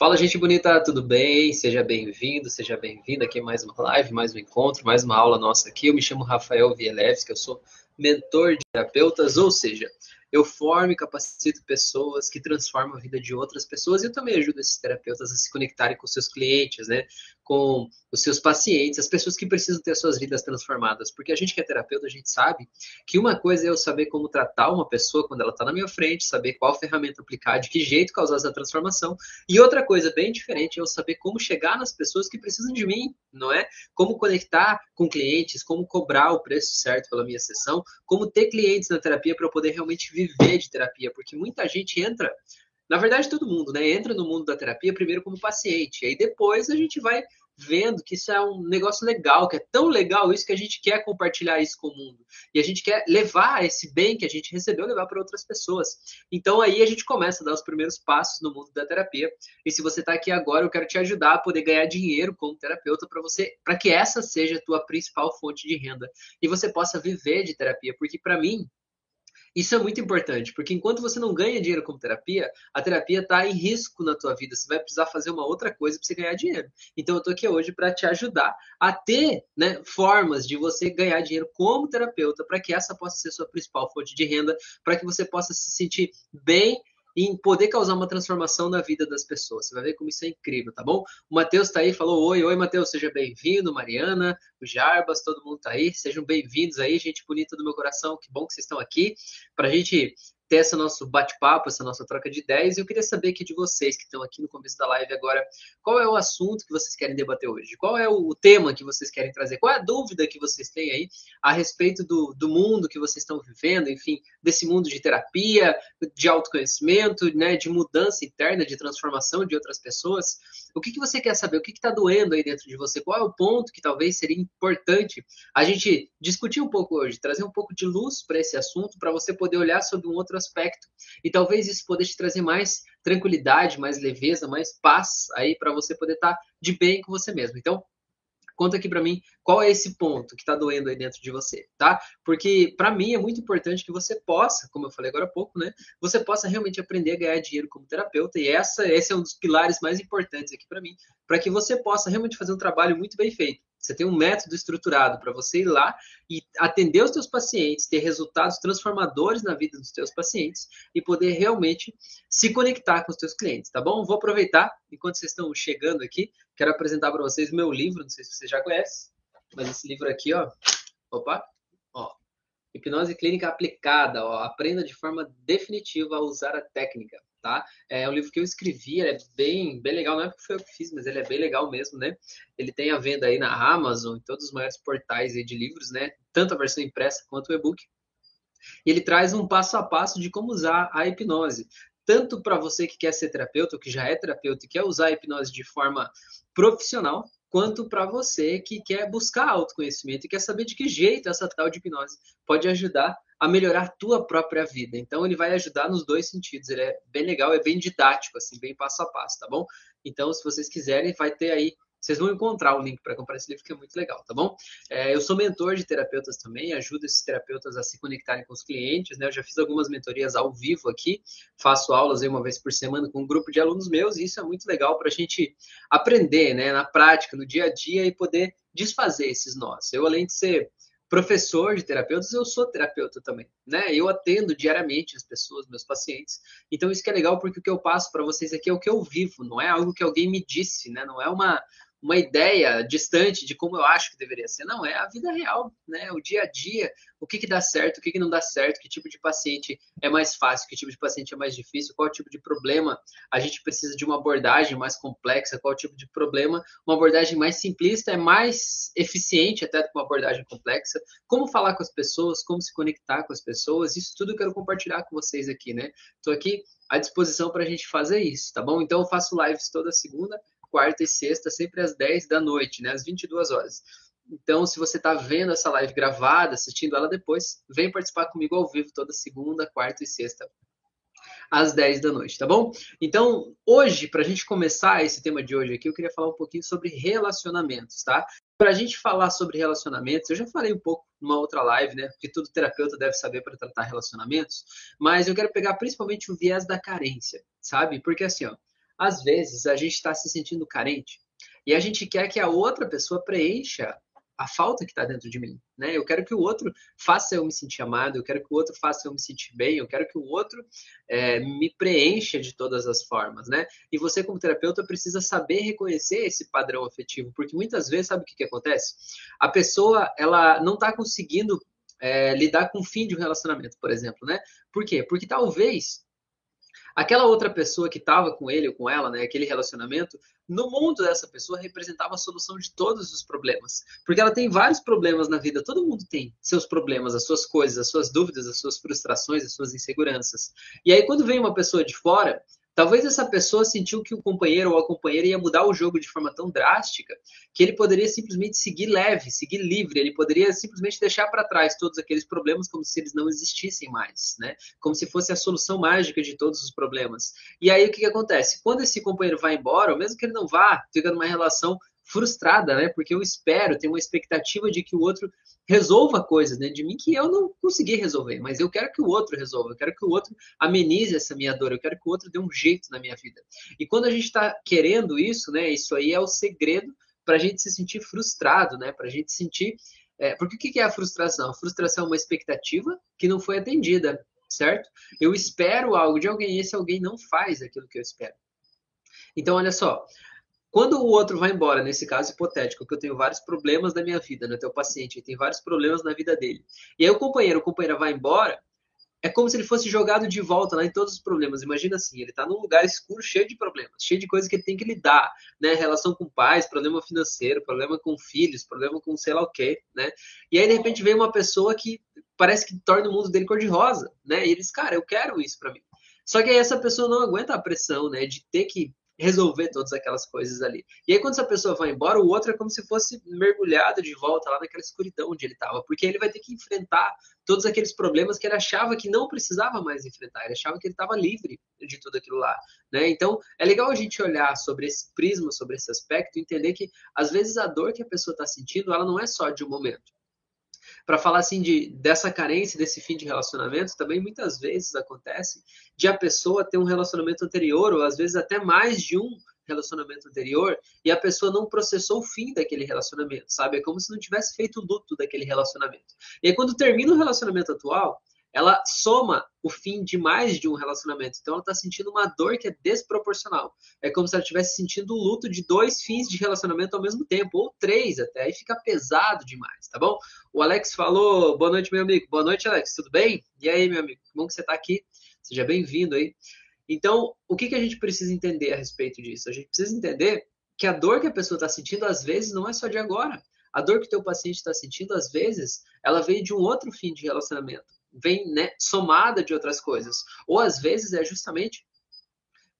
Fala, gente bonita, tudo bem? Seja bem-vindo, seja bem-vinda aqui mais uma live, mais um encontro, mais uma aula nossa aqui. Eu me chamo Rafael Vielevski, eu sou mentor de terapeutas, ou seja, eu formo e capacito pessoas que transformam a vida de outras pessoas e eu também ajudo esses terapeutas a se conectarem com seus clientes, né? Com os seus pacientes, as pessoas que precisam ter suas vidas transformadas. Porque a gente que é terapeuta, a gente sabe que uma coisa é eu saber como tratar uma pessoa quando ela está na minha frente, saber qual ferramenta aplicar, de que jeito causar essa transformação. E outra coisa bem diferente é eu saber como chegar nas pessoas que precisam de mim, não é? Como conectar com clientes, como cobrar o preço certo pela minha sessão, como ter clientes na terapia para eu poder realmente viver de terapia, porque muita gente entra, na verdade todo mundo, né, entra no mundo da terapia primeiro como paciente, aí depois a gente vai vendo que isso é um negócio legal, que é tão legal isso que a gente quer compartilhar isso com o mundo. E a gente quer levar esse bem que a gente recebeu, levar para outras pessoas. Então aí a gente começa a dar os primeiros passos no mundo da terapia. E se você está aqui agora, eu quero te ajudar a poder ganhar dinheiro como terapeuta para você, para que essa seja a tua principal fonte de renda e você possa viver de terapia, porque para mim isso é muito importante, porque enquanto você não ganha dinheiro com terapia, a terapia está em risco na tua vida. Você vai precisar fazer uma outra coisa para você ganhar dinheiro. Então eu estou aqui hoje para te ajudar a ter né, formas de você ganhar dinheiro como terapeuta, para que essa possa ser sua principal fonte de renda, para que você possa se sentir bem em poder causar uma transformação na vida das pessoas. Você vai ver como isso é incrível, tá bom? O Matheus está aí, falou oi, oi Matheus, seja bem-vindo, Mariana, o Jarbas, todo mundo está aí, sejam bem-vindos aí, gente bonita do meu coração, que bom que vocês estão aqui, para a gente ter esse nosso bate-papo, essa nossa troca de ideias. E eu queria saber aqui de vocês que estão aqui no começo da live agora, qual é o assunto que vocês querem debater hoje? Qual é o tema que vocês querem trazer? Qual é a dúvida que vocês têm aí a respeito do, do mundo que vocês estão vivendo, enfim, desse mundo de terapia, de autoconhecimento, né, de mudança interna, de transformação de outras pessoas? O que, que você quer saber? O que está doendo aí dentro de você? Qual é o ponto que talvez seria importante a gente discutir um pouco hoje, trazer um pouco de luz para esse assunto, para você poder olhar sobre um outro aspecto. E talvez isso poder te trazer mais tranquilidade, mais leveza, mais paz aí para você poder estar tá de bem com você mesmo. Então, conta aqui para mim qual é esse ponto que está doendo aí dentro de você, tá? Porque para mim é muito importante que você possa, como eu falei agora há pouco, né? Você possa realmente aprender a ganhar dinheiro como terapeuta e essa esse é um dos pilares mais importantes aqui para mim, para que você possa realmente fazer um trabalho muito bem feito. Você tem um método estruturado para você ir lá e atender os seus pacientes, ter resultados transformadores na vida dos seus pacientes e poder realmente se conectar com os seus clientes, tá bom? Vou aproveitar, enquanto vocês estão chegando aqui, quero apresentar para vocês meu livro, não sei se vocês já conhecem, mas esse livro aqui, ó, opa, ó, Hipnose Clínica Aplicada, ó, aprenda de forma definitiva a usar a técnica tá? É um livro que eu escrevi, é bem, bem legal, não é porque foi eu que fiz, mas ele é bem legal mesmo, né? Ele tem a venda aí na Amazon, em todos os maiores portais de livros, né? Tanto a versão impressa quanto o e-book. E ele traz um passo a passo de como usar a hipnose, tanto para você que quer ser terapeuta, ou que já é terapeuta e quer usar a hipnose de forma profissional, quanto para você que quer buscar autoconhecimento e quer saber de que jeito essa tal de hipnose pode ajudar a melhorar tua própria vida. Então ele vai ajudar nos dois sentidos. Ele é bem legal, é bem didático, assim, bem passo a passo, tá bom? Então, se vocês quiserem, vai ter aí vocês vão encontrar o link para comprar esse livro, que é muito legal, tá bom? É, eu sou mentor de terapeutas também, ajudo esses terapeutas a se conectarem com os clientes, né? Eu já fiz algumas mentorias ao vivo aqui, faço aulas aí uma vez por semana com um grupo de alunos meus, e isso é muito legal para a gente aprender, né? Na prática, no dia a dia, e poder desfazer esses nós. Eu, além de ser professor de terapeutas, eu sou terapeuta também, né? Eu atendo diariamente as pessoas, meus pacientes. Então isso que é legal porque o que eu passo para vocês aqui é o que eu vivo, não é algo que alguém me disse, né? Não é uma uma ideia distante de como eu acho que deveria ser. Não, é a vida real, né? O dia a dia, o que, que dá certo, o que, que não dá certo, que tipo de paciente é mais fácil, que tipo de paciente é mais difícil, qual tipo de problema a gente precisa de uma abordagem mais complexa, qual tipo de problema uma abordagem mais simplista é mais eficiente até com uma abordagem complexa, como falar com as pessoas, como se conectar com as pessoas, isso tudo eu quero compartilhar com vocês aqui, né? Estou aqui à disposição para a gente fazer isso, tá bom? Então eu faço lives toda segunda, quarta e sexta, sempre às 10 da noite, né? Às 22 horas. Então, se você está vendo essa live gravada, assistindo ela depois, vem participar comigo ao vivo toda segunda, quarta e sexta, às 10 da noite, tá bom? Então, hoje, para a gente começar esse tema de hoje aqui, eu queria falar um pouquinho sobre relacionamentos, tá? Para a gente falar sobre relacionamentos, eu já falei um pouco numa outra live, né? Porque todo terapeuta deve saber para tratar relacionamentos, mas eu quero pegar principalmente o viés da carência, sabe? Porque assim, ó, Às vezes a gente está se sentindo carente e a gente quer que a outra pessoa preencha a falta que está dentro de mim, né? Eu quero que o outro faça eu me sentir amado, eu quero que o outro faça eu me sentir bem, eu quero que o outro é, me preencha de todas as formas, né? E você como terapeuta precisa saber reconhecer esse padrão afetivo, porque muitas vezes sabe o que, que acontece? A pessoa ela não está conseguindo é, lidar com o fim de um relacionamento, por exemplo, né? Por quê? Porque talvez aquela outra pessoa que estava com ele ou com ela, né, aquele relacionamento, no mundo dessa pessoa representava a solução de todos os problemas. Porque ela tem vários problemas na vida, todo mundo tem seus problemas, as suas coisas, as suas dúvidas, as suas frustrações, as suas inseguranças. E aí, quando vem uma pessoa de fora, Talvez essa pessoa sentiu que o companheiro ou a companheira ia mudar o jogo de forma tão drástica que ele poderia simplesmente seguir leve, seguir livre, ele poderia simplesmente deixar para trás todos aqueles problemas como se eles não existissem mais, né? Como se fosse a solução mágica de todos os problemas. E aí o que, que acontece? Quando esse companheiro vai embora, ou mesmo que ele não vá, fica numa relação frustrada, né? Porque eu espero, tenho uma expectativa de que o outro resolva coisas dentro de mim que eu não consegui resolver, mas eu quero que o outro resolva, eu quero que o outro amenize essa minha dor, eu quero que o outro dê um jeito na minha vida. E quando a gente está querendo isso, né? Isso aí é o segredo para a gente se sentir frustrado, né? Para a gente sentir. É, porque o que é a frustração? A frustração é uma expectativa que não foi atendida, certo? Eu espero algo de alguém e esse alguém não faz aquilo que eu espero. Então, olha só, quando o outro vai embora, nesse caso hipotético, que eu tenho vários problemas na minha vida, né? Teu paciente tem vários problemas na vida dele. E aí o companheiro, o companheiro vai embora, é como se ele fosse jogado de volta lá em todos os problemas. Imagina assim, ele está num lugar escuro, cheio de problemas, cheio de coisas que ele tem que lidar, né? Relação com pais, problema financeiro, problema com filhos, problema com sei lá o quê, né? E aí de repente vem uma pessoa que parece que torna o mundo dele cor de rosa, né? E ele diz, cara, eu quero isso para mim. Só que aí essa pessoa não aguenta a pressão, né, de ter que resolver todas aquelas coisas ali. E aí, quando essa pessoa vai embora, o outro é como se fosse mergulhado de volta lá naquela escuridão onde ele estava, porque ele vai ter que enfrentar todos aqueles problemas que ele achava que não precisava mais enfrentar, ele achava que ele estava livre de tudo aquilo lá. Né? Então, é legal a gente olhar sobre esse prisma, sobre esse aspecto, entender que, às vezes, a dor que a pessoa está sentindo, ela não é só de um momento para falar assim de dessa carência, desse fim de relacionamento, também muitas vezes acontece de a pessoa ter um relacionamento anterior, ou às vezes até mais de um relacionamento anterior, e a pessoa não processou o fim daquele relacionamento, sabe? É como se não tivesse feito o luto daquele relacionamento. E aí, quando termina o relacionamento atual, ela soma o fim de mais de um relacionamento. Então ela está sentindo uma dor que é desproporcional. É como se ela estivesse sentindo o luto de dois fins de relacionamento ao mesmo tempo, ou três até. Aí fica pesado demais, tá bom? O Alex falou, boa noite, meu amigo. Boa noite, Alex, tudo bem? E aí, meu amigo, que bom que você está aqui. Seja bem-vindo aí. Então, o que, que a gente precisa entender a respeito disso? A gente precisa entender que a dor que a pessoa está sentindo, às vezes, não é só de agora. A dor que o teu paciente está sentindo, às vezes, ela veio de um outro fim de relacionamento vem né, somada de outras coisas. Ou às vezes é justamente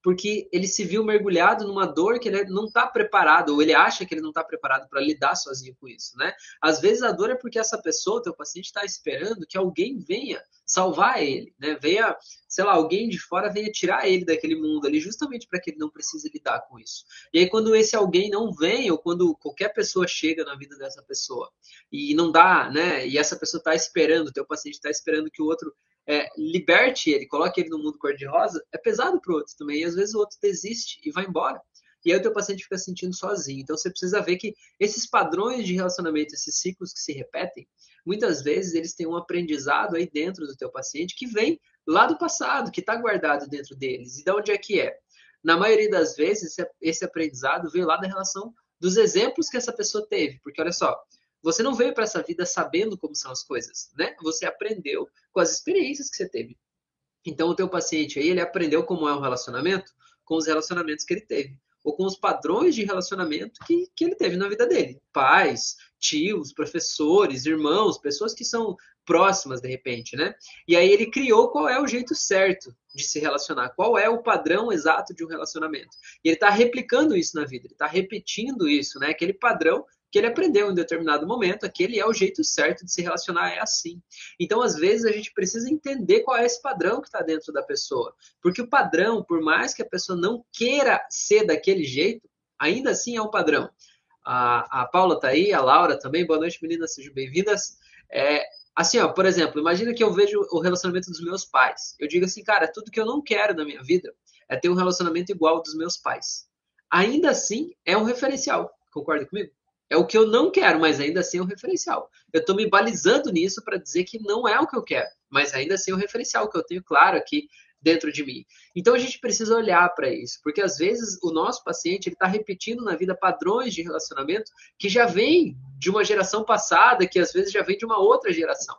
porque ele se viu mergulhado numa dor que ele não está preparado, ou ele acha que ele não está preparado para lidar sozinho com isso, né? Às vezes a dor é porque essa pessoa, teu paciente, está esperando que alguém venha salvar ele, né? Venha, sei lá, alguém de fora venha tirar ele daquele mundo ali, justamente para que ele não precise lidar com isso. E aí quando esse alguém não vem, ou quando qualquer pessoa chega na vida dessa pessoa e não dá, né? E essa pessoa está esperando, teu paciente está esperando que o outro é, liberte ele, coloque ele no mundo cor-de-rosa, é pesado para o outro também. E às vezes o outro desiste e vai embora. E aí o teu paciente fica se sentindo sozinho. Então você precisa ver que esses padrões de relacionamento, esses ciclos que se repetem, muitas vezes eles têm um aprendizado aí dentro do teu paciente que vem lá do passado, que está guardado dentro deles. E de onde é que é? Na maioria das vezes, esse aprendizado veio lá da relação dos exemplos que essa pessoa teve. Porque olha só, você não veio para essa vida sabendo como são as coisas, né? Você aprendeu com as experiências que você teve. Então, o teu paciente aí, ele aprendeu como é um relacionamento com os relacionamentos que ele teve. Ou com os padrões de relacionamento que, que ele teve na vida dele. Pais, tios, professores, irmãos, pessoas que são próximas de repente, né? E aí ele criou qual é o jeito certo de se relacionar, qual é o padrão exato de um relacionamento. E ele está replicando isso na vida, ele está repetindo isso, né? Aquele padrão que ele aprendeu em determinado momento, aquele é o jeito certo de se relacionar, é assim. Então, às vezes, a gente precisa entender qual é esse padrão que está dentro da pessoa. Porque o padrão, por mais que a pessoa não queira ser daquele jeito, ainda assim é um padrão. A, a Paula está aí, a Laura também. Boa noite, meninas, sejam bem-vindas. É, assim, ó, por exemplo, imagina que eu vejo o relacionamento dos meus pais. Eu digo assim, cara, tudo que eu não quero na minha vida é ter um relacionamento igual ao dos meus pais. Ainda assim, é um referencial. Concorda comigo? É o que eu não quero, mas ainda assim é um referencial. Eu estou me balizando nisso para dizer que não é o que eu quero, mas ainda assim é um referencial que eu tenho claro aqui dentro de mim. Então a gente precisa olhar para isso, porque às vezes o nosso paciente ele está repetindo na vida padrões de relacionamento que já vem de uma geração passada, que às vezes já vem de uma outra geração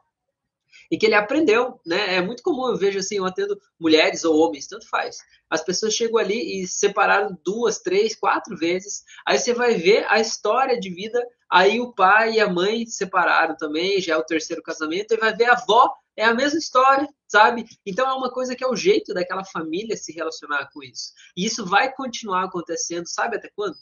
e que ele aprendeu, né? É muito comum, eu vejo assim, eu atendo mulheres ou homens, tanto faz. As pessoas chegam ali e separaram duas, três, quatro vezes. Aí você vai ver a história de vida. Aí o pai e a mãe separaram também, já é o terceiro casamento, e vai ver a avó, é a mesma história, sabe? Então é uma coisa que é o jeito daquela família se relacionar com isso. E isso vai continuar acontecendo, sabe até quando?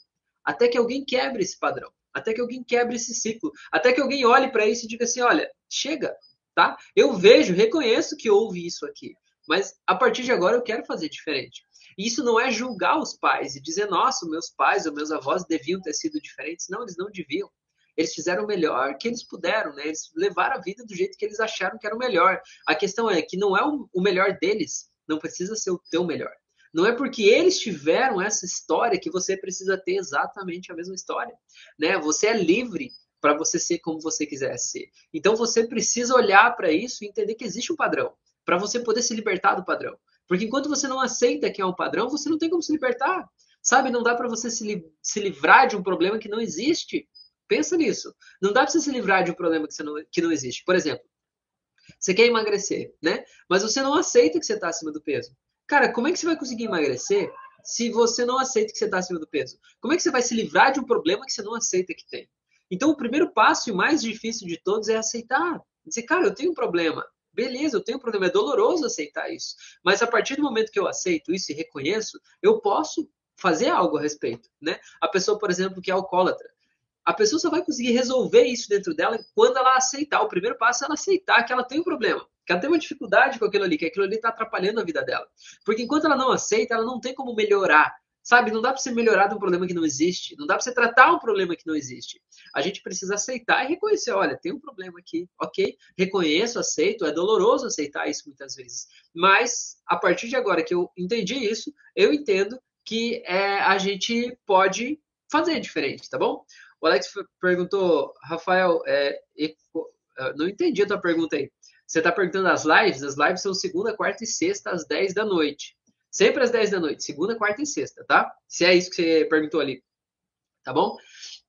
Até que alguém quebre esse padrão, até que alguém quebre esse ciclo, até que alguém olhe para isso e diga assim: olha, chega, tá? Eu vejo, reconheço que houve isso aqui, mas a partir de agora eu quero fazer diferente. Isso não é julgar os pais e dizer, nossa, meus pais ou meus avós deviam ter sido diferentes. Não, eles não deviam. Eles fizeram o melhor que eles puderam, né? Eles levaram a vida do jeito que eles acharam que era o melhor. A questão é que não é o melhor deles, não precisa ser o teu melhor. Não é porque eles tiveram essa história que você precisa ter exatamente a mesma história, né? Você é livre para você ser como você quiser ser. Então você precisa olhar para isso e entender que existe um padrão, para você poder se libertar do padrão. Porque enquanto você não aceita que é um padrão, você não tem como se libertar. Sabe, não dá para você se, li se livrar de um problema que não existe. Pensa nisso. Não dá para você se livrar de um problema que, não, que não existe. Por exemplo, você quer emagrecer, né? Mas você não aceita que você está acima do peso. Cara, como é que você vai conseguir emagrecer se você não aceita que você está acima do peso? Como é que você vai se livrar de um problema que você não aceita que tem? Então, o primeiro passo e o mais difícil de todos é aceitar. Dizer, cara, eu tenho um problema. Beleza, eu tenho um problema. É doloroso aceitar isso. Mas a partir do momento que eu aceito isso e reconheço, eu posso fazer algo a respeito. Né? A pessoa, por exemplo, que é alcoólatra. A pessoa só vai conseguir resolver isso dentro dela quando ela aceitar. O primeiro passo é ela aceitar que ela tem um problema, que ela tem uma dificuldade com aquilo ali, que aquilo ali está atrapalhando a vida dela. Porque enquanto ela não aceita, ela não tem como melhorar. Sabe, não dá para você melhorar de um problema que não existe, não dá para você tratar um problema que não existe. A gente precisa aceitar e reconhecer, olha, tem um problema aqui, ok? Reconheço, aceito, é doloroso aceitar isso muitas vezes. Mas, a partir de agora que eu entendi isso, eu entendo que é, a gente pode fazer diferente, tá bom? O Alex perguntou, Rafael, é, não entendi a tua pergunta aí. Você está perguntando as lives? As lives são segunda, quarta e sexta, às 10 da noite. Sempre às 10 da noite, segunda, quarta e sexta, tá? Se é isso que você perguntou ali. Tá bom?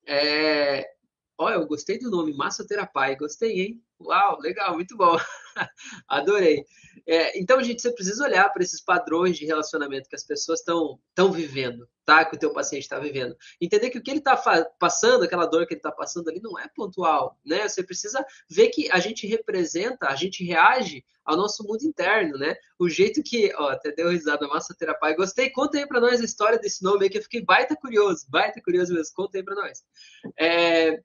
É... Olha, eu gostei do nome, Massoterapia. Gostei, hein? Uau, legal, muito bom. Adorei. É, então, gente, você precisa olhar para esses padrões de relacionamento que as pessoas estão vivendo, tá? Que o teu paciente está vivendo. Entender que o que ele está passando, aquela dor que ele está passando ali, não é pontual, né? Você precisa ver que a gente representa, a gente reage ao nosso mundo interno, né? O jeito que, ó, até deu risada, massa terapia. Gostei. Conta aí para nós a história desse nome aí, que eu fiquei baita curioso, baita curioso mesmo. Conta aí para nós. É,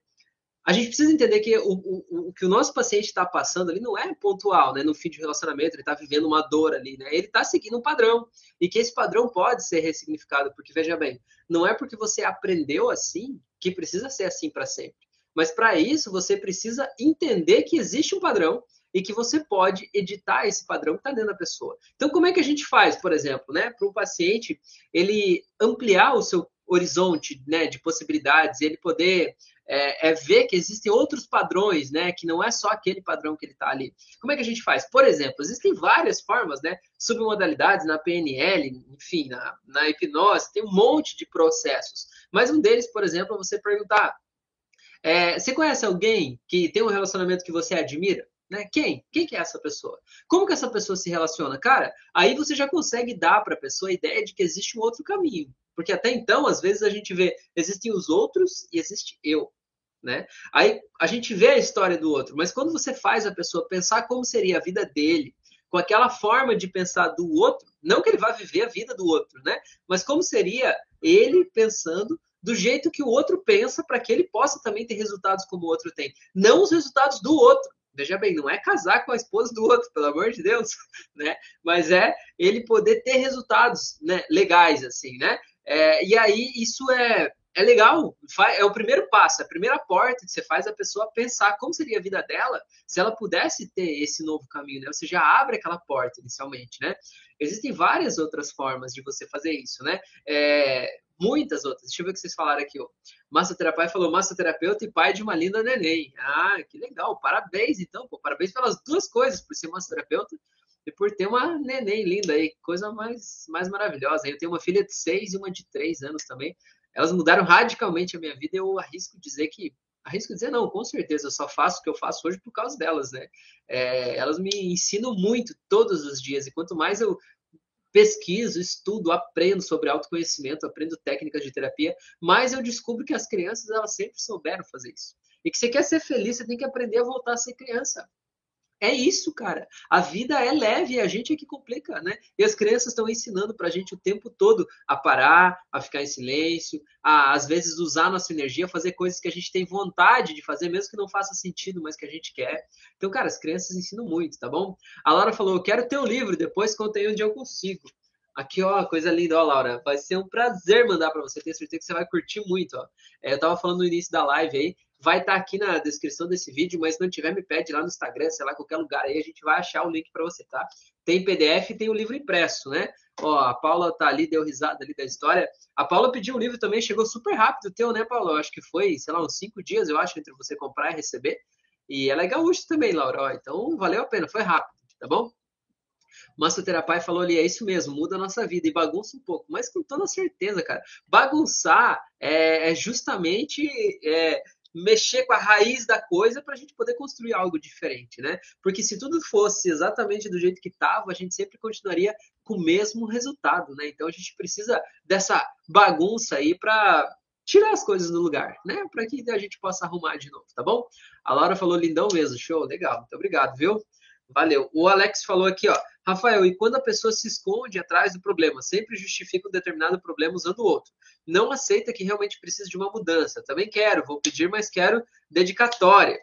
a gente precisa entender que o, o, o que o nosso paciente está passando ali não é pontual, né? No fim de relacionamento, ele está vivendo uma dor ali, né? Ele está seguindo um padrão. E que esse padrão pode ser ressignificado, porque, veja bem, não é porque você aprendeu assim que precisa ser assim para sempre. Mas para isso, você precisa entender que existe um padrão e que você pode editar esse padrão que está dentro da pessoa. Então, como é que a gente faz, por exemplo, né? Para um paciente ele ampliar o seu horizonte né, de possibilidades, ele poder é, é, ver que existem outros padrões, né? Que não é só aquele padrão que ele está ali. Como é que a gente faz? Por exemplo, existem várias formas, né? Submodalidades na PNL, enfim, na, na hipnose, tem um monte de processos. Mas um deles, por exemplo, é você perguntar: é, você conhece alguém que tem um relacionamento que você admira? Né? Quem? Quem que é essa pessoa? Como que essa pessoa se relaciona? Cara, aí você já consegue dar para a pessoa a ideia de que existe um outro caminho. Porque até então, às vezes, a gente vê, existem os outros e existe eu né? Aí a gente vê a história do outro, mas quando você faz a pessoa pensar como seria a vida dele, com aquela forma de pensar do outro, não que ele vá viver a vida do outro, né? Mas como seria ele pensando do jeito que o outro pensa para que ele possa também ter resultados como o outro tem, não os resultados do outro. Veja bem, não é casar com a esposa do outro, pelo amor de Deus, né? Mas é ele poder ter resultados né, legais, assim, né? É, e aí isso é, é legal, é o primeiro passo, é a primeira porta que você faz a pessoa pensar como seria a vida dela se ela pudesse ter esse novo caminho, né? Você já abre aquela porta inicialmente, né? Existem várias outras formas de você fazer isso, né? É, muitas outras. Deixa eu ver o que vocês falaram aqui. Ó. Massoterapeuta falou massoterapeuta e pai de uma linda neném. Ah, que legal. Parabéns, então. Pô. Parabéns pelas duas coisas, por ser massoterapeuta e por ter uma neném linda aí. Coisa mais, mais maravilhosa. Eu tenho uma filha de seis e uma de três anos também. Elas mudaram radicalmente a minha vida. Eu arrisco dizer que arrisco dizer não, com certeza, eu só faço o que eu faço hoje por causa delas, né? É, elas me ensinam muito todos os dias, e quanto mais eu pesquiso, estudo, aprendo sobre autoconhecimento, aprendo técnicas de terapia, mas eu descubro que as crianças elas sempre souberam fazer isso. E que você quer ser feliz, você tem que aprender a voltar a ser criança. É isso, cara. A vida é leve e a gente é que complica, né? E as crianças estão ensinando para a gente o tempo todo a parar, a ficar em silêncio, a às vezes usar nossa energia, fazer coisas que a gente tem vontade de fazer, mesmo que não faça sentido, mas que a gente quer. Então, cara, as crianças ensinam muito, tá bom? A Laura falou: Eu quero ter o livro, depois contei onde eu consigo. Aqui, ó, coisa linda, ó, Laura. Vai ser um prazer mandar para você. Tenho certeza que você vai curtir muito, ó. É, eu tava falando no início da live aí vai estar tá aqui na descrição desse vídeo, mas se não tiver, me pede lá no Instagram, sei lá, qualquer lugar aí, a gente vai achar o link para você, tá? Tem PDF e tem o livro impresso, né? Ó, a Paula tá ali, deu risada ali da história. A Paula pediu um livro também, chegou super rápido o teu, né, Paula? Eu acho que foi, sei lá, uns cinco dias, eu acho, entre você comprar e receber. E ela é gaúcha também, Laura, ó, então valeu a pena, foi rápido, tá bom? Massoterapia falou ali, é isso mesmo, muda a nossa vida e bagunça um pouco, mas com toda certeza, cara. Bagunçar é, é justamente é, mexer com a raiz da coisa para a gente poder construir algo diferente, né? Porque se tudo fosse exatamente do jeito que estava, a gente sempre continuaria com o mesmo resultado, né? Então a gente precisa dessa bagunça aí para tirar as coisas do lugar, né? Para que a gente possa arrumar de novo, tá bom? A Laura falou lindão mesmo, show, legal, muito obrigado, viu? Valeu. O Alex falou aqui, ó. Rafael, e quando a pessoa se esconde atrás do problema, sempre justifica um determinado problema usando outro. Não aceita que realmente precisa de uma mudança. Também quero, vou pedir, mas quero dedicatória.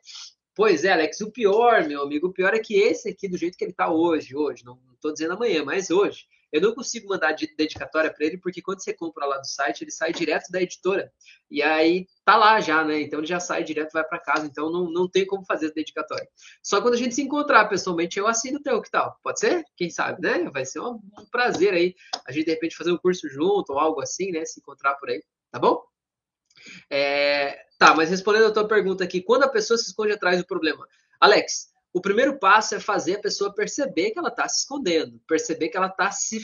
Pois é, Alex, o pior, meu amigo, o pior é que esse aqui, do jeito que ele está hoje, hoje, não estou dizendo amanhã, mas hoje, eu não consigo mandar de dedicatória para ele, porque quando você compra lá do site, ele sai direto da editora. E aí tá lá já, né? Então ele já sai direto vai para casa. Então não, não tem como fazer dedicatória. Só quando a gente se encontrar pessoalmente, eu assino o teu, que tal? Pode ser? Quem sabe, né? Vai ser um, um prazer aí a gente de repente fazer um curso junto ou algo assim, né? Se encontrar por aí, tá bom? É, tá, mas respondendo a tua pergunta aqui, quando a pessoa se esconde atrás do problema? Alex, o primeiro passo é fazer a pessoa perceber que ela está se escondendo, perceber que ela está se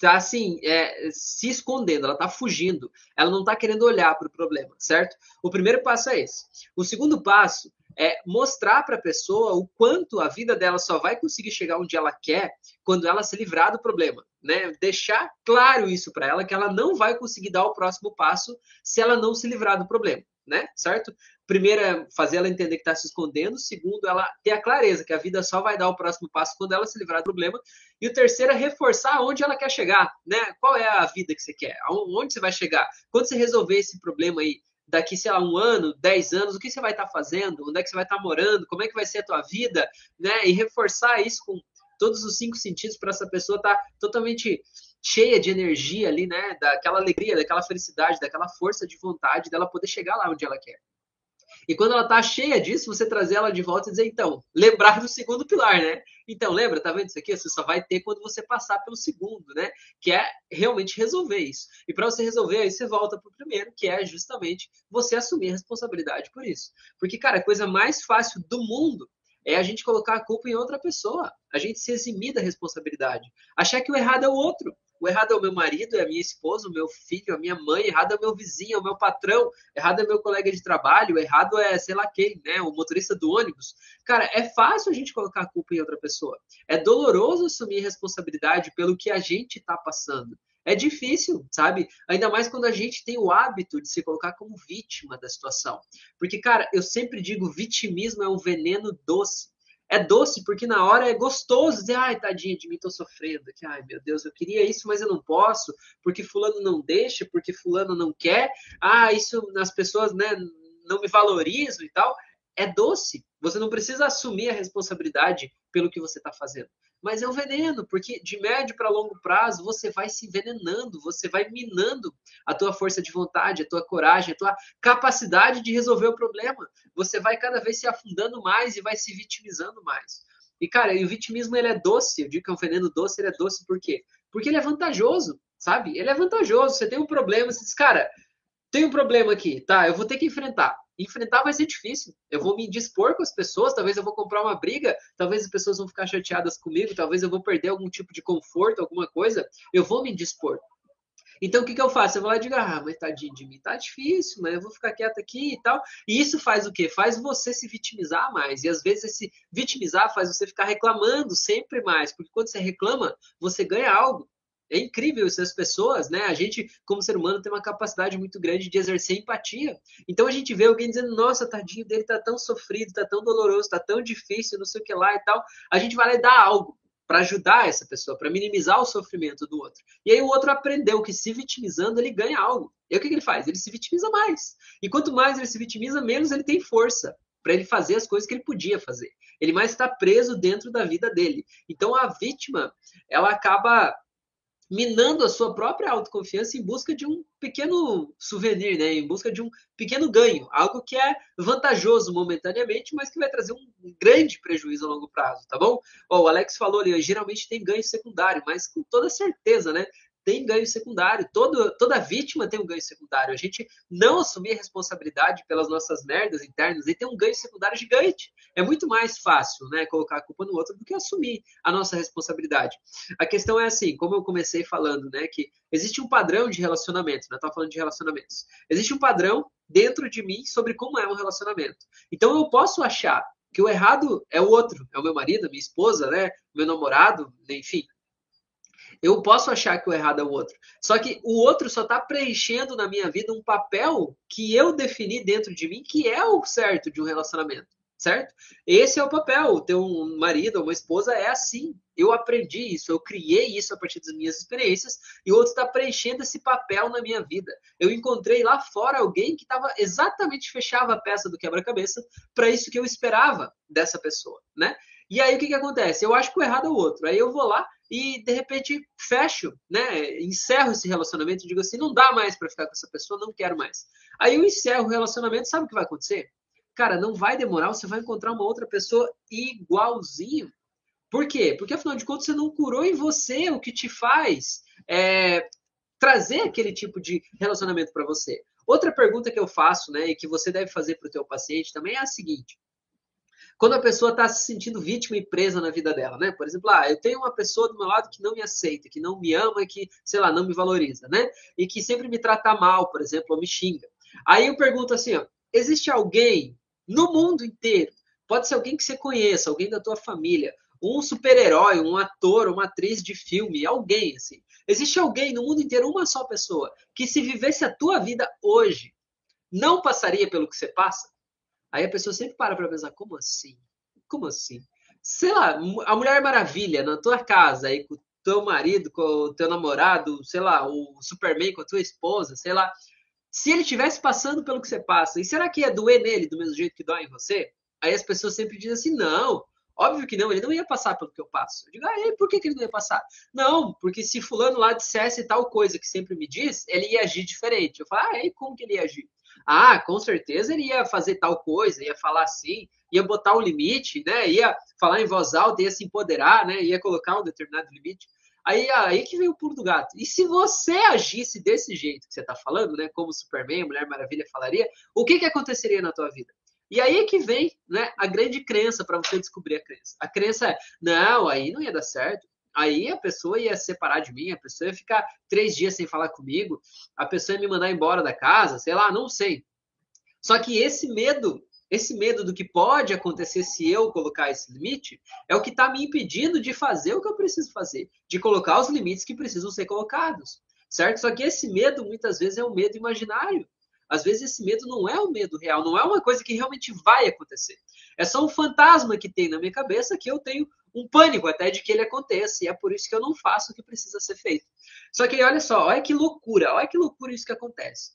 tá assim, é, se escondendo, ela está fugindo, ela não está querendo olhar para o problema, certo? O primeiro passo é esse. O segundo passo é mostrar para a pessoa o quanto a vida dela só vai conseguir chegar onde ela quer quando ela se livrar do problema, né? Deixar claro isso para ela que ela não vai conseguir dar o próximo passo se ela não se livrar do problema né? Certo? Primeiro é fazer ela entender que está se escondendo. Segundo, ela ter a clareza que a vida só vai dar o próximo passo quando ela se livrar do problema. E o terceiro é reforçar onde ela quer chegar, né? Qual é a vida que você quer? Onde você vai chegar? Quando você resolver esse problema aí, daqui, sei lá, um ano, dez anos, o que você vai estar tá fazendo? Onde é que você vai estar tá morando? Como é que vai ser a tua vida? Né? E reforçar isso com todos os cinco sentidos para essa pessoa estar tá totalmente cheia de energia ali, né? Daquela alegria, daquela felicidade, daquela força de vontade dela poder chegar lá onde ela quer. E quando ela tá cheia disso, você trazer ela de volta e dizer, então, lembrar do segundo pilar, né? Então, lembra, tá vendo isso aqui? Você só vai ter quando você passar pelo segundo, né? Que é realmente resolver isso. E para você resolver, aí você volta pro primeiro, que é justamente você assumir a responsabilidade por isso. Porque, cara, a coisa mais fácil do mundo é a gente colocar a culpa em outra pessoa. A gente se eximir da responsabilidade. Achar que o errado é o outro. O errado é o meu marido, é a minha esposa, o meu filho, a minha mãe, errado é o meu vizinho, é o meu patrão, errado é o meu colega de trabalho, errado é sei lá quem, né? O motorista do ônibus. Cara, é fácil a gente colocar a culpa em outra pessoa. É doloroso assumir responsabilidade pelo que a gente está passando. É difícil, sabe? Ainda mais quando a gente tem o hábito de se colocar como vítima da situação. Porque, cara, eu sempre digo, vitimismo é um veneno doce é doce porque na hora é gostoso dizer, ai, tadinha de mim, tô sofrendo. Que, ai, meu Deus, eu queria isso, mas eu não posso, porque fulano não deixa, porque fulano não quer. Ah, isso as pessoas, né, não me valorizam e tal. É doce. Você não precisa assumir a responsabilidade pelo que você está fazendo. Mas é um veneno, porque de médio para longo prazo você vai se envenenando, você vai minando a tua força de vontade, a tua coragem, a tua capacidade de resolver o problema. Você vai cada vez se afundando mais e vai se vitimizando mais. E, cara, e o vitimismo ele é doce. Eu digo que é um veneno doce, ele é doce por quê? Porque ele é vantajoso, sabe? Ele é vantajoso. Você tem um problema, você diz, cara, tem um problema aqui, tá? Eu vou ter que enfrentar. Enfrentar vai ser difícil. Eu vou me dispor com as pessoas, talvez eu vou comprar uma briga, talvez as pessoas vão ficar chateadas comigo, talvez eu vou perder algum tipo de conforto, alguma coisa. Eu vou me dispor. Então, o que, que eu faço? Eu vou lá e digo, ah, mas tadinho de mim, tá difícil, mas eu vou ficar quieto aqui e tal. E isso faz o quê? Faz você se vitimizar mais. E às vezes esse vitimizar faz você ficar reclamando sempre mais. Porque quando você reclama, você ganha algo. É incrível isso, as pessoas, né? A gente, como ser humano, tem uma capacidade muito grande de exercer empatia. Então a gente vê alguém dizendo, nossa, tadinho dele tá tão sofrido, tá tão doloroso, tá tão difícil, não sei o que lá e tal. A gente vai lá e dá algo para ajudar essa pessoa, para minimizar o sofrimento do outro. E aí o outro aprendeu que se vitimizando ele ganha algo. E aí o que, que ele faz? Ele se vitimiza mais. E quanto mais ele se vitimiza, menos ele tem força para ele fazer as coisas que ele podia fazer. Ele mais está preso dentro da vida dele. Então a vítima, ela acaba minando a sua própria autoconfiança em busca de um pequeno souvenir, né? em busca de um pequeno ganho, algo que é vantajoso momentaneamente, mas que vai trazer um grande prejuízo a longo prazo, tá bom? O Alex falou ali, geralmente tem ganho secundário, mas com toda certeza, né? Tem ganho secundário. Todo, toda vítima tem um ganho secundário. A gente não assumir responsabilidade pelas nossas merdas internas e ter um ganho secundário gigante. É muito mais fácil, né, colocar a culpa no outro do que assumir a nossa responsabilidade. A questão é assim, como eu comecei falando, né, que existe um padrão de relacionamento, né? Estava falando de relacionamentos. Existe um padrão dentro de mim sobre como é um relacionamento. Então eu posso achar que o errado é o outro, é o meu marido, minha esposa, né, meu namorado, enfim, eu posso achar que o errado é o outro. Só que o outro só está preenchendo na minha vida um papel que eu defini dentro de mim, que é o certo de um relacionamento. Certo? Esse é o papel. O teu marido uma esposa é assim. Eu aprendi isso, eu criei isso a partir das minhas experiências e o outro está preenchendo esse papel na minha vida. Eu encontrei lá fora alguém que estava exatamente fechava a peça do quebra-cabeça para isso que eu esperava dessa pessoa, né? E aí o que, que acontece? Eu acho que o errado é o outro. Aí eu vou lá e de repente fecho, né? Encerro esse relacionamento e digo assim, não dá mais para ficar com essa pessoa, não quero mais. Aí eu encerro o relacionamento, sabe o que vai acontecer? Cara, não vai demorar, você vai encontrar uma outra pessoa igualzinho. Por quê? Porque afinal de contas você não curou em você o que te faz é, trazer aquele tipo de relacionamento para você. Outra pergunta que eu faço, né, e que você deve fazer para o teu paciente também é a seguinte: quando a pessoa está se sentindo vítima e presa na vida dela, né? Por exemplo, ah, eu tenho uma pessoa do meu lado que não me aceita, que não me ama, que, sei lá, não me valoriza, né? E que sempre me trata mal, por exemplo, ou me xinga. Aí eu pergunto assim, ó, existe alguém no mundo inteiro, pode ser alguém que você conheça, alguém da tua família, um super-herói, um ator, uma atriz de filme, alguém assim. Existe alguém no mundo inteiro, uma só pessoa, que se vivesse a tua vida hoje, não passaria pelo que você passa? Aí a pessoa sempre para para pensar, como assim? Como assim? Sei lá, a Mulher Maravilha na tua casa, aí com o teu marido, com o teu namorado, sei lá, o Superman com a tua esposa, sei lá. Se ele estivesse passando pelo que você passa, e será que ia doer nele do mesmo jeito que dói em você? Aí as pessoas sempre dizem assim, não, Óbvio que não, ele não ia passar pelo que eu passo. Eu digo, ah, e por que, que ele não ia passar? Não, porque se fulano lá dissesse tal coisa que sempre me diz, ele ia agir diferente. Eu falo, ah, e como que ele ia agir? Ah, com certeza ele ia fazer tal coisa, ia falar assim, ia botar um limite, né? Ia falar em voz alta, ia se empoderar, né? Ia colocar um determinado limite. Aí, aí que vem o pulo do gato. E se você agisse desse jeito que você está falando, né? Como Superman, Mulher Maravilha falaria, o que, que aconteceria na tua vida? E aí é que vem né, a grande crença para você descobrir a crença. A crença é, não, aí não ia dar certo. Aí a pessoa ia separar de mim, a pessoa ia ficar três dias sem falar comigo, a pessoa ia me mandar embora da casa, sei lá, não sei. Só que esse medo, esse medo do que pode acontecer se eu colocar esse limite, é o que está me impedindo de fazer o que eu preciso fazer, de colocar os limites que precisam ser colocados, certo? Só que esse medo muitas vezes é um medo imaginário. Às vezes esse medo não é um medo real, não é uma coisa que realmente vai acontecer. É só um fantasma que tem na minha cabeça que eu tenho um pânico até de que ele aconteça, e é por isso que eu não faço o que precisa ser feito. Só que olha só, olha que loucura, olha que loucura isso que acontece.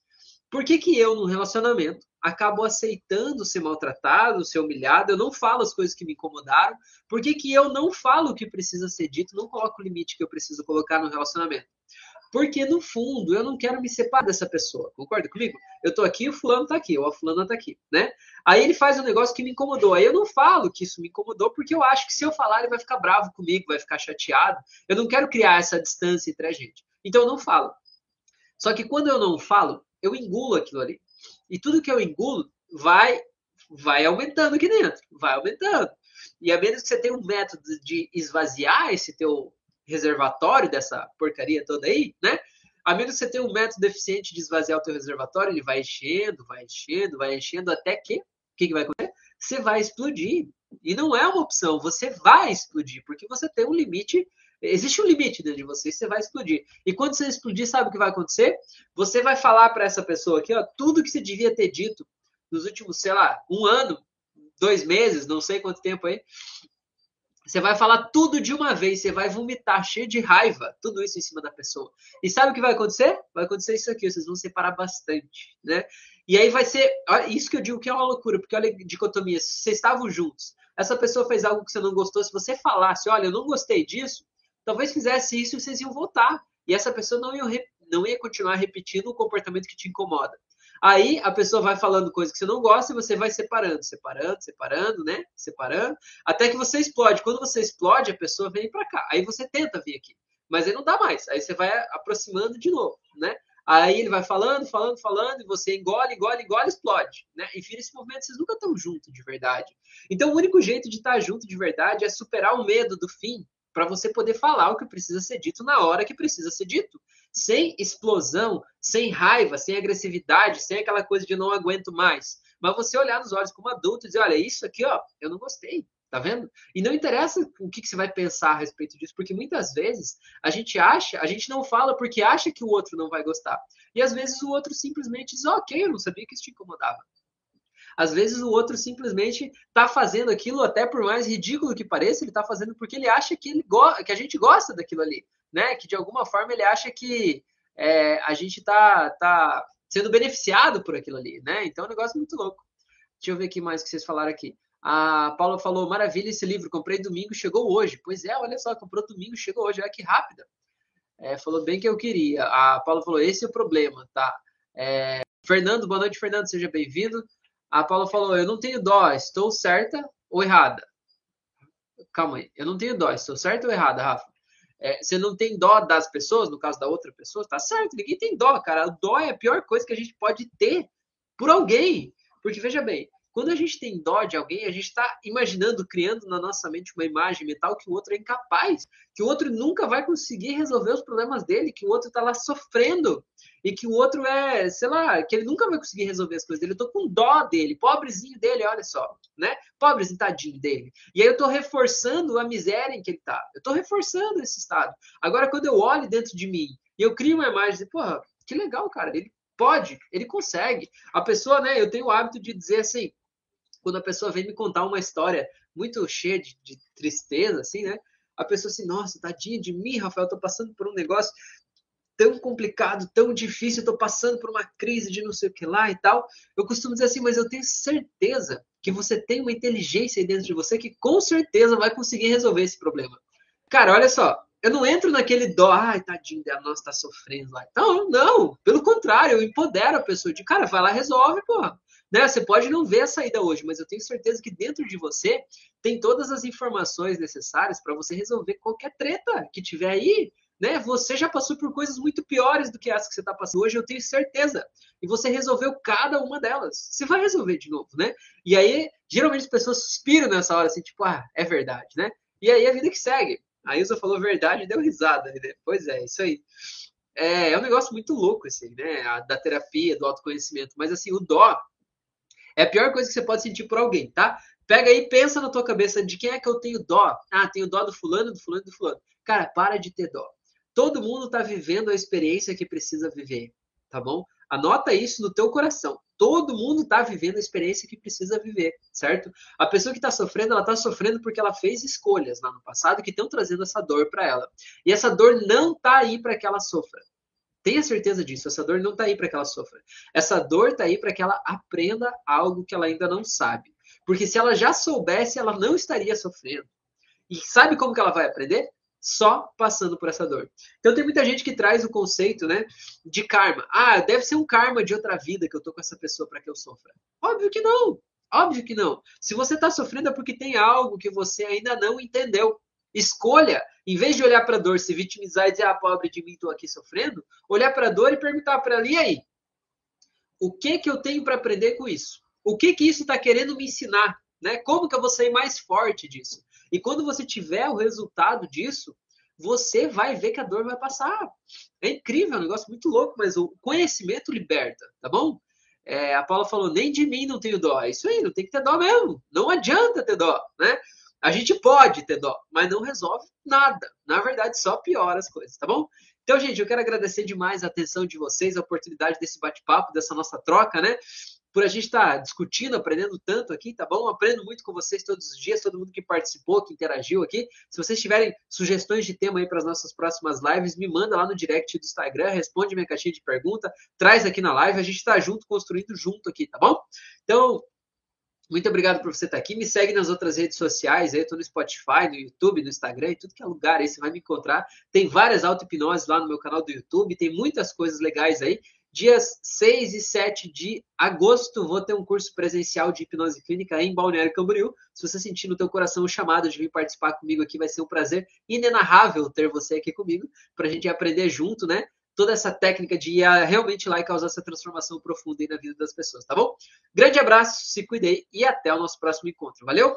Por que, que eu, num relacionamento, acabo aceitando ser maltratado, ser humilhado, eu não falo as coisas que me incomodaram, por que, que eu não falo o que precisa ser dito, não coloco o limite que eu preciso colocar no relacionamento? Porque, no fundo, eu não quero me separar dessa pessoa. Concorda comigo? Eu tô aqui, o fulano tá aqui, ou a fulana tá aqui, né? Aí ele faz um negócio que me incomodou. Aí eu não falo que isso me incomodou, porque eu acho que se eu falar, ele vai ficar bravo comigo, vai ficar chateado. Eu não quero criar essa distância entre a gente. Então eu não falo. Só que quando eu não falo, eu engulo aquilo ali. E tudo que eu engulo vai vai aumentando aqui dentro, vai aumentando. E a menos que você tenha um método de esvaziar esse teu reservatório dessa porcaria toda aí, né? A menos que você tenha um método eficiente de esvaziar o teu reservatório, ele vai enchendo, vai enchendo, vai enchendo, até que, o que, que vai acontecer? Você vai explodir. E não é uma opção, você vai explodir, porque você tem um limite, existe um limite dentro de você, você vai explodir. E quando você explodir, sabe o que vai acontecer? Você vai falar para essa pessoa aqui, ó, tudo que você devia ter dito nos últimos, sei lá, um ano, dois meses, não sei quanto tempo aí, você vai falar tudo de uma vez, você vai vomitar cheio de raiva, tudo isso em cima da pessoa. E sabe o que vai acontecer? Vai acontecer isso aqui, vocês vão separar bastante, né? E aí vai ser, isso que eu digo que é uma loucura, porque olha a dicotomia, se vocês estavam juntos, essa pessoa fez algo que você não gostou, se você falasse, olha, eu não gostei disso, talvez fizesse isso e vocês iam voltar. E essa pessoa não ia, não ia continuar repetindo o comportamento que te incomoda. Aí a pessoa vai falando coisas que você não gosta e você vai separando, separando, separando, né? Separando, até que você explode. Quando você explode, a pessoa vem para cá. Aí você tenta vir aqui, mas aí não dá mais. Aí você vai aproximando de novo, né? Aí ele vai falando, falando, falando, e você engole, engole, engole, explode, né? Enfim, nesse momento vocês nunca estão juntos de verdade. Então o único jeito de estar junto de verdade é superar o medo do fim para você poder falar o que precisa ser dito na hora que precisa ser dito sem explosão, sem raiva, sem agressividade, sem aquela coisa de não aguento mais. Mas você olhar nos olhos como adulto e dizer, olha, isso aqui, ó, eu não gostei. Tá vendo? E não interessa o que, que você vai pensar a respeito disso, porque muitas vezes a gente acha, a gente não fala porque acha que o outro não vai gostar. E às vezes o outro simplesmente diz, ok, eu não sabia que isso te incomodava. Às vezes o outro simplesmente está fazendo aquilo, até por mais ridículo que pareça, ele está fazendo porque ele acha que, ele que a gente gosta daquilo ali né? Que de alguma forma ele acha que é, a gente tá, tá sendo beneficiado por aquilo ali, né? Então é um negócio muito louco. Deixa eu ver aqui mais que vocês falaram aqui. A Paula falou: maravilha esse livro, comprei domingo, chegou hoje. Pois é, olha só, comprou domingo, chegou hoje, olha que rápida. É, falou bem que eu queria. A Paula falou: esse é o problema, tá? É, Fernando, boa noite, Fernando, seja bem-vindo. A Paula falou: eu não tenho dó, estou certa ou errada? Calma aí, eu não tenho dó, estou certa ou errada, Rafa? É, você não tem dó das pessoas, no caso da outra pessoa, tá certo, ninguém tem dó, cara. O dó é a pior coisa que a gente pode ter por alguém. Porque, veja bem, quando a gente tem dó de alguém, a gente está imaginando, criando na nossa mente uma imagem mental que o outro é incapaz, que o outro nunca vai conseguir resolver os problemas dele, que o outro está lá sofrendo e que o outro é, sei lá, que ele nunca vai conseguir resolver as coisas dele. Eu tô com dó dele, pobrezinho dele, olha só, né? Pobrezinho tadinho dele. E aí eu tô reforçando a miséria em que ele tá. Eu tô reforçando esse estado. Agora, quando eu olho dentro de mim e eu crio uma imagem de, porra, que legal, cara, ele pode, ele consegue. A pessoa, né, eu tenho o hábito de dizer assim, quando a pessoa vem me contar uma história muito cheia de, de tristeza, assim, né? A pessoa assim, nossa, tadinha de mim, Rafael, tô passando por um negócio tão complicado, tão difícil, tô passando por uma crise de não sei o que lá e tal. Eu costumo dizer assim, mas eu tenho certeza que você tem uma inteligência aí dentro de você que com certeza vai conseguir resolver esse problema. Cara, olha só, eu não entro naquele dó, ai, tadinho dela, nossa, tá sofrendo lá. Não, não, pelo contrário, eu empodero a pessoa de, cara, vai lá, resolve, porra. Né? Você pode não ver a saída hoje, mas eu tenho certeza que dentro de você tem todas as informações necessárias para você resolver qualquer treta que tiver aí. Né? Você já passou por coisas muito piores do que essa que você está passando hoje, eu tenho certeza. E você resolveu cada uma delas. Você vai resolver de novo, né? E aí, geralmente as pessoas suspiram nessa hora, assim, tipo, ah, é verdade, né? E aí a vida que segue. A Ilza falou verdade e deu risada. Né? Pois é, isso aí. É, é um negócio muito louco, assim, né? A, da terapia, do autoconhecimento. Mas, assim, o dó é a pior coisa que você pode sentir por alguém, tá? Pega aí, pensa na tua cabeça de quem é que eu tenho dó. Ah, tenho dó do fulano, do fulano, do fulano. Cara, para de ter dó. Todo mundo está vivendo a experiência que precisa viver, tá bom? Anota isso no teu coração. Todo mundo está vivendo a experiência que precisa viver, certo? A pessoa que está sofrendo, ela está sofrendo porque ela fez escolhas lá no passado que estão trazendo essa dor para ela. E essa dor não está aí para que ela sofra Tenha certeza disso. Essa dor não está aí para que ela sofra. Essa dor está aí para que ela aprenda algo que ela ainda não sabe. Porque se ela já soubesse, ela não estaria sofrendo. E sabe como que ela vai aprender? Só passando por essa dor. Então tem muita gente que traz o conceito, né, de karma. Ah, deve ser um karma de outra vida que eu tô com essa pessoa para que eu sofra. Óbvio que não. Óbvio que não. Se você está sofrendo é porque tem algo que você ainda não entendeu. Escolha, em vez de olhar para a dor, se vitimizar e dizer, ah, pobre de mim, estou aqui sofrendo, olhar para a dor e perguntar para ela, e aí? O que que eu tenho para aprender com isso? O que que isso está querendo me ensinar? Né? Como que eu vou sair mais forte disso? E quando você tiver o resultado disso, você vai ver que a dor vai passar. É incrível, é um negócio muito louco, mas o conhecimento liberta, tá bom? É, a Paula falou, nem de mim não tenho dó. É isso aí, não tem que ter dó mesmo. Não adianta ter dó, né? A gente pode ter dó, mas não resolve nada. Na verdade, só piora as coisas, tá bom? Então, gente, eu quero agradecer demais a atenção de vocês, a oportunidade desse bate-papo, dessa nossa troca, né? Por a gente estar tá discutindo, aprendendo tanto aqui, tá bom? Aprendo muito com vocês todos os dias, todo mundo que participou, que interagiu aqui. Se vocês tiverem sugestões de tema aí para as nossas próximas lives, me manda lá no direct do Instagram, responde minha caixinha de pergunta, traz aqui na live, a gente está junto, construindo junto aqui, tá bom? Então, muito obrigado por você estar aqui. Me segue nas outras redes sociais. Eu estou no Spotify, no YouTube, no Instagram, em tudo que é lugar aí você vai me encontrar. Tem várias auto-hipnoses lá no meu canal do YouTube. Tem muitas coisas legais aí. Dias 6 e 7 de agosto, vou ter um curso presencial de hipnose clínica em Balneário Camboriú. Se você sentir no teu coração o chamado de vir participar comigo aqui, vai ser um prazer inenarrável ter você aqui comigo, para a gente aprender junto, né? Toda essa técnica de ir realmente lá e causar essa transformação profunda aí na vida das pessoas, tá bom? Grande abraço, se cuidei e até o nosso próximo encontro. Valeu?